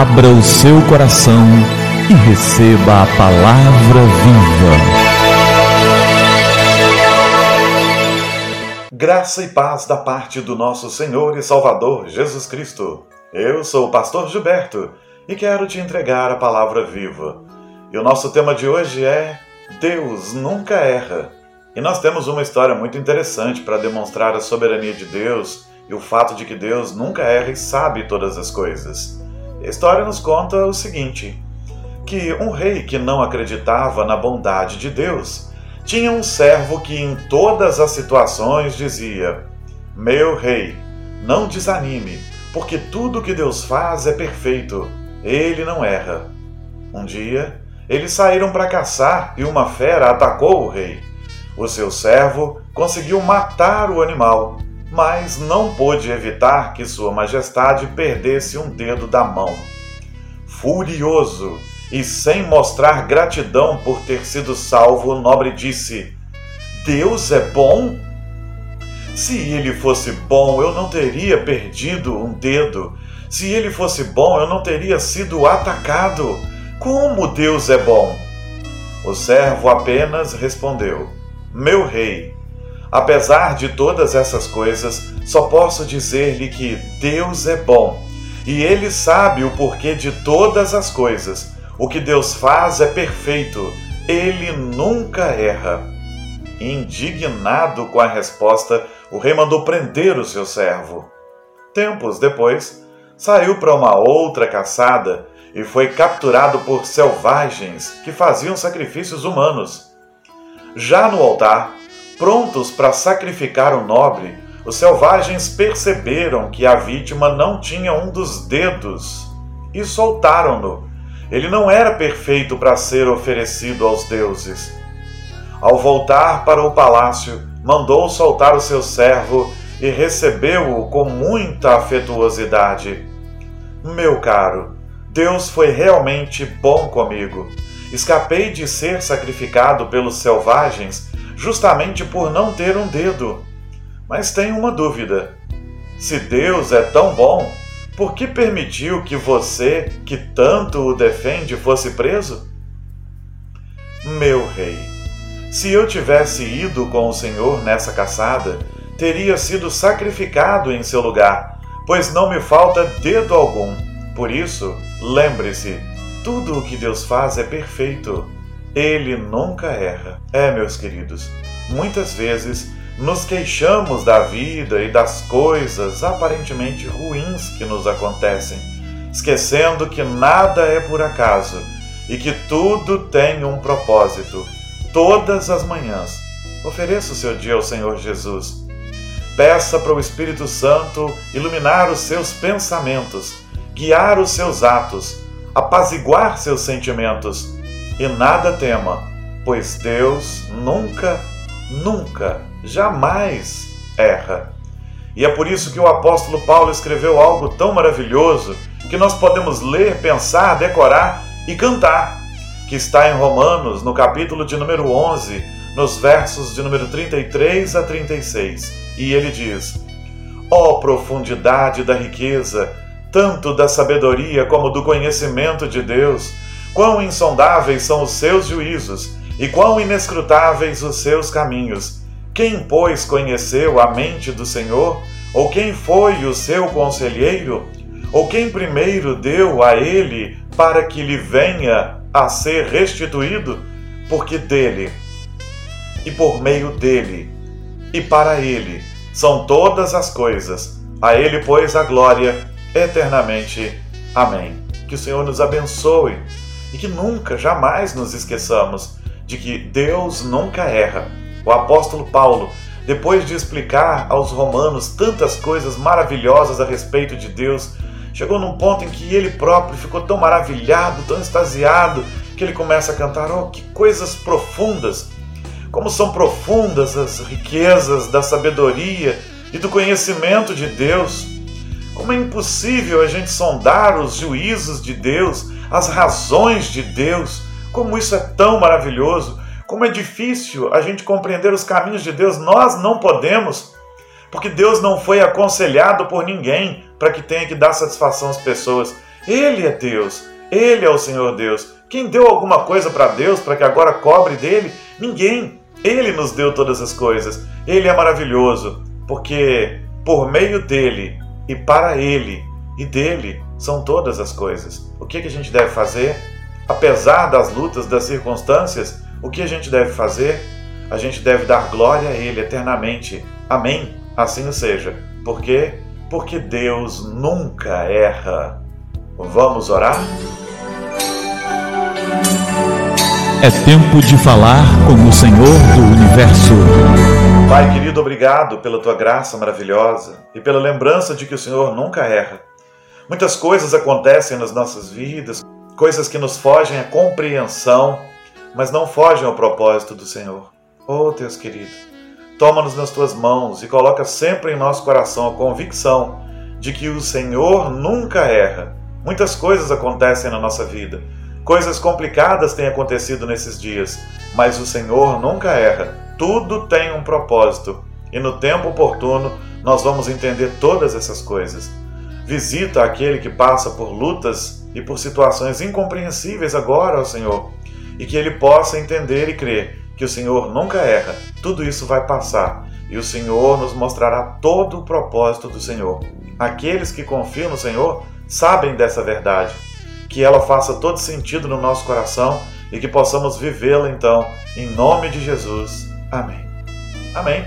Abra o seu coração e receba a palavra viva. Graça e paz da parte do nosso Senhor e Salvador Jesus Cristo. Eu sou o pastor Gilberto e quero te entregar a palavra viva. E o nosso tema de hoje é Deus nunca erra. E nós temos uma história muito interessante para demonstrar a soberania de Deus e o fato de que Deus nunca erra e sabe todas as coisas. A história nos conta o seguinte: que um rei que não acreditava na bondade de Deus tinha um servo que em todas as situações dizia: Meu rei, não desanime, porque tudo que Deus faz é perfeito, ele não erra. Um dia, eles saíram para caçar e uma fera atacou o rei. O seu servo conseguiu matar o animal, mas não pôde evitar que Sua Majestade perdesse um dedo da mão. Furioso e sem mostrar gratidão por ter sido salvo, o nobre disse: Deus é bom? Se ele fosse bom, eu não teria perdido um dedo. Se ele fosse bom, eu não teria sido atacado. Como Deus é bom? O servo apenas respondeu: Meu rei, apesar de todas essas coisas, só posso dizer-lhe que Deus é bom e ele sabe o porquê de todas as coisas. O que Deus faz é perfeito, ele nunca erra. Indignado com a resposta, o rei mandou prender o seu servo. Tempos depois, saiu para uma outra caçada e foi capturado por selvagens que faziam sacrifícios humanos. Já no altar, prontos para sacrificar o nobre, os selvagens perceberam que a vítima não tinha um dos dedos e soltaram-no. Ele não era perfeito para ser oferecido aos deuses. Ao voltar para o palácio, mandou soltar o seu servo e recebeu-o com muita afetuosidade. Meu caro, Deus foi realmente bom comigo. Escapei de ser sacrificado pelos selvagens justamente por não ter um dedo. Mas tenho uma dúvida. Se Deus é tão bom, por que permitiu que você, que tanto o defende, fosse preso? Meu rei, se eu tivesse ido com o Senhor nessa caçada, teria sido sacrificado em seu lugar, pois não me falta dedo algum. Por isso, lembre-se, tudo o que Deus faz é perfeito. Ele nunca erra. É, meus queridos, muitas vezes nos queixamos da vida e das coisas aparentemente ruins que nos acontecem, esquecendo que nada é por acaso e que tudo tem um propósito. Todas as manhãs, ofereça o seu dia ao Senhor Jesus. Peça para o Espírito Santo iluminar os seus pensamentos, guiar os seus atos, apaziguar seus sentimentos. E nada tema, pois Deus nunca, nunca, jamais erra. E é por isso que o apóstolo Paulo escreveu algo tão maravilhoso que nós podemos ler, pensar, decorar e cantar, que está em Romanos, no capítulo de número 11, nos versos de número 33 a 36. E ele diz: Ó oh, profundidade da riqueza, tanto da sabedoria como do conhecimento de Deus, quão insondáveis são os seus juízos e quão inescrutáveis os seus caminhos. Quem, pois, conheceu a mente do Senhor? Ou quem foi o seu conselheiro? Ou quem primeiro deu a ele para que lhe venha a ser restituído? Porque dele, e por meio dele, e para ele, são todas as coisas. A ele, pois, a glória eternamente. Amém. Que o Senhor nos abençoe e que nunca, jamais nos esqueçamos de que Deus nunca erra. O apóstolo Paulo, depois de explicar aos romanos tantas coisas maravilhosas a respeito de Deus, chegou num ponto em que ele próprio ficou tão maravilhado, tão extasiado, que ele começa a cantar: Oh, que coisas profundas! Como são profundas as riquezas da sabedoria e do conhecimento de Deus! Como é impossível a gente sondar os juízos de Deus, as razões de Deus! Como isso é tão maravilhoso! Como é difícil a gente compreender os caminhos de Deus, nós não podemos, porque Deus não foi aconselhado por ninguém para que tenha que dar satisfação às pessoas. Ele é Deus, Ele é o Senhor Deus. Quem deu alguma coisa para Deus para que agora cobre dele? Ninguém. Ele nos deu todas as coisas. Ele é maravilhoso, porque por meio dele e para ele e dele são todas as coisas. O que, que a gente deve fazer? Apesar das lutas, das circunstâncias, o que a gente deve fazer? A gente deve dar glória a Ele eternamente. Amém? Assim o seja. Por quê? Porque Deus nunca erra. Vamos orar? É tempo de falar com o Senhor do Universo. Pai querido, obrigado pela tua graça maravilhosa e pela lembrança de que o Senhor nunca erra. Muitas coisas acontecem nas nossas vidas, coisas que nos fogem à compreensão, mas não fogem ao propósito do Senhor. Oh, Deus querido, toma-nos nas tuas mãos e coloca sempre em nosso coração a convicção de que o Senhor nunca erra. Muitas coisas acontecem na nossa vida Coisas complicadas têm acontecido nesses dias, mas o Senhor nunca erra. Tudo tem um propósito e no tempo oportuno nós vamos entender todas essas coisas. Visita aquele que passa por lutas e por situações incompreensíveis agora, ó Senhor, e que ele possa entender e crer que o Senhor nunca erra. Tudo isso vai passar e o Senhor nos mostrará todo o propósito do Senhor. Aqueles que confiam no Senhor sabem dessa verdade que ela faça todo sentido no nosso coração e que possamos vivê-la então, em nome de Jesus. Amém. Amém.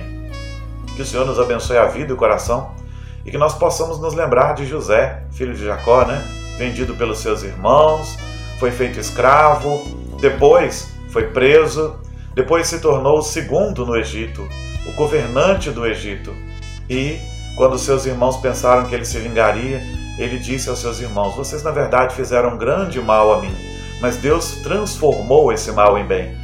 Que o Senhor nos abençoe a vida e o coração e que nós possamos nos lembrar de José, filho de Jacó, né? Vendido pelos seus irmãos, foi feito escravo, depois foi preso, depois se tornou o segundo no Egito, o governante do Egito. E, quando seus irmãos pensaram que ele se vingaria, ele disse aos seus irmãos: Vocês na verdade fizeram grande mal a mim, mas Deus transformou esse mal em bem.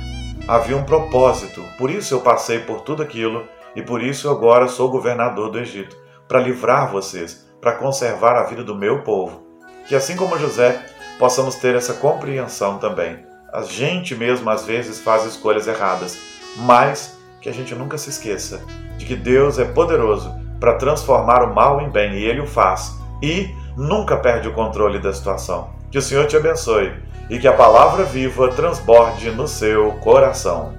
Havia um propósito, por isso eu passei por tudo aquilo e por isso agora sou governador do Egito para livrar vocês, para conservar a vida do meu povo. Que assim como José, possamos ter essa compreensão também. A gente mesmo às vezes faz escolhas erradas, mas que a gente nunca se esqueça de que Deus é poderoso para transformar o mal em bem e ele o faz. E nunca perde o controle da situação. Que o Senhor te abençoe e que a palavra viva transborde no seu coração.